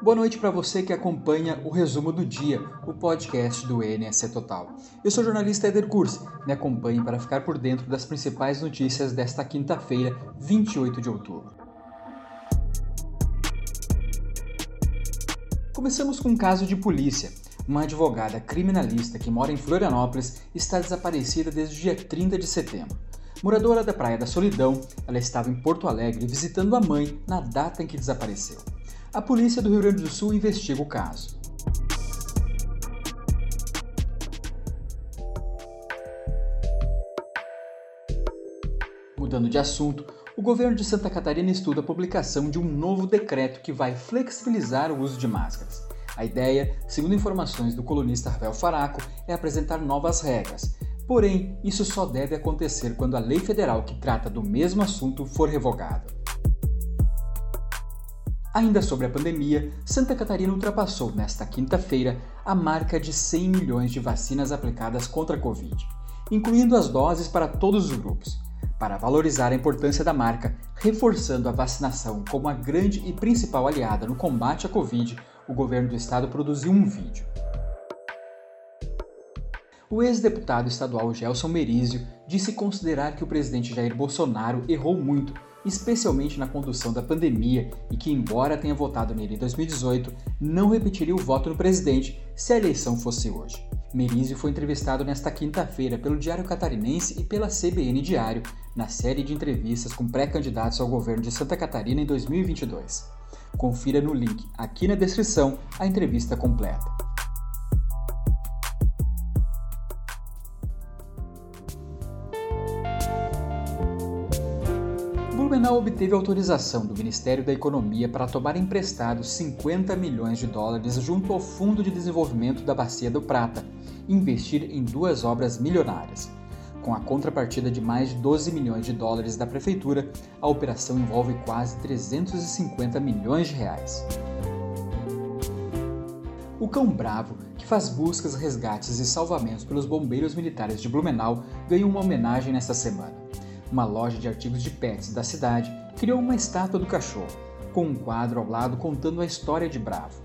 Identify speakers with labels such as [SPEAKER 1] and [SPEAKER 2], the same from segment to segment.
[SPEAKER 1] Boa noite para você que acompanha o resumo do dia, o podcast do NSC Total. Eu sou o jornalista Eder Kurz. Me acompanhe para ficar por dentro das principais notícias desta quinta-feira, 28 de outubro. Começamos com um caso de polícia. Uma advogada criminalista que mora em Florianópolis está desaparecida desde o dia 30 de setembro. Moradora da Praia da Solidão, ela estava em Porto Alegre visitando a mãe na data em que desapareceu a polícia do Rio Grande do Sul investiga o caso. Mudando de assunto, o governo de Santa Catarina estuda a publicação de um novo decreto que vai flexibilizar o uso de máscaras. A ideia, segundo informações do colunista Rafael Faraco, é apresentar novas regras. Porém, isso só deve acontecer quando a lei federal que trata do mesmo assunto for revogada. Ainda sobre a pandemia, Santa Catarina ultrapassou nesta quinta-feira a marca de 100 milhões de vacinas aplicadas contra a Covid, incluindo as doses para todos os grupos, para valorizar a importância da marca, reforçando a vacinação como a grande e principal aliada no combate à Covid, o governo do estado produziu um vídeo. O ex-deputado estadual Gelson Merizio disse considerar que o presidente Jair Bolsonaro errou muito especialmente na condução da pandemia, e que, embora tenha votado nele em 2018, não repetiria o voto no presidente se a eleição fosse hoje. Merizio foi entrevistado nesta quinta-feira pelo Diário Catarinense e pela CBN Diário, na série de entrevistas com pré-candidatos ao governo de Santa Catarina em 2022. Confira no link aqui na descrição a entrevista completa. Blumenau obteve autorização do Ministério da Economia para tomar emprestados 50 milhões de dólares junto ao Fundo de Desenvolvimento da Bacia do Prata e investir em duas obras milionárias. Com a contrapartida de mais de 12 milhões de dólares da Prefeitura, a operação envolve quase 350 milhões de reais. O Cão Bravo, que faz buscas, resgates e salvamentos pelos bombeiros militares de Blumenau, ganhou uma homenagem nesta semana uma loja de artigos de pets da cidade criou uma estátua do cachorro, com um quadro ao lado contando a história de Bravo.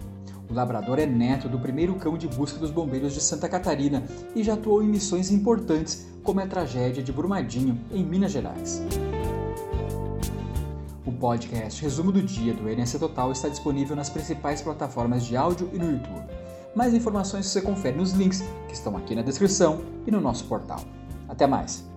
[SPEAKER 1] O labrador é neto do primeiro cão de busca dos bombeiros de Santa Catarina e já atuou em missões importantes, como a tragédia de Brumadinho, em Minas Gerais. O podcast Resumo do Dia do NS Total está disponível nas principais plataformas de áudio e no YouTube. Mais informações você confere nos links que estão aqui na descrição e no nosso portal. Até mais!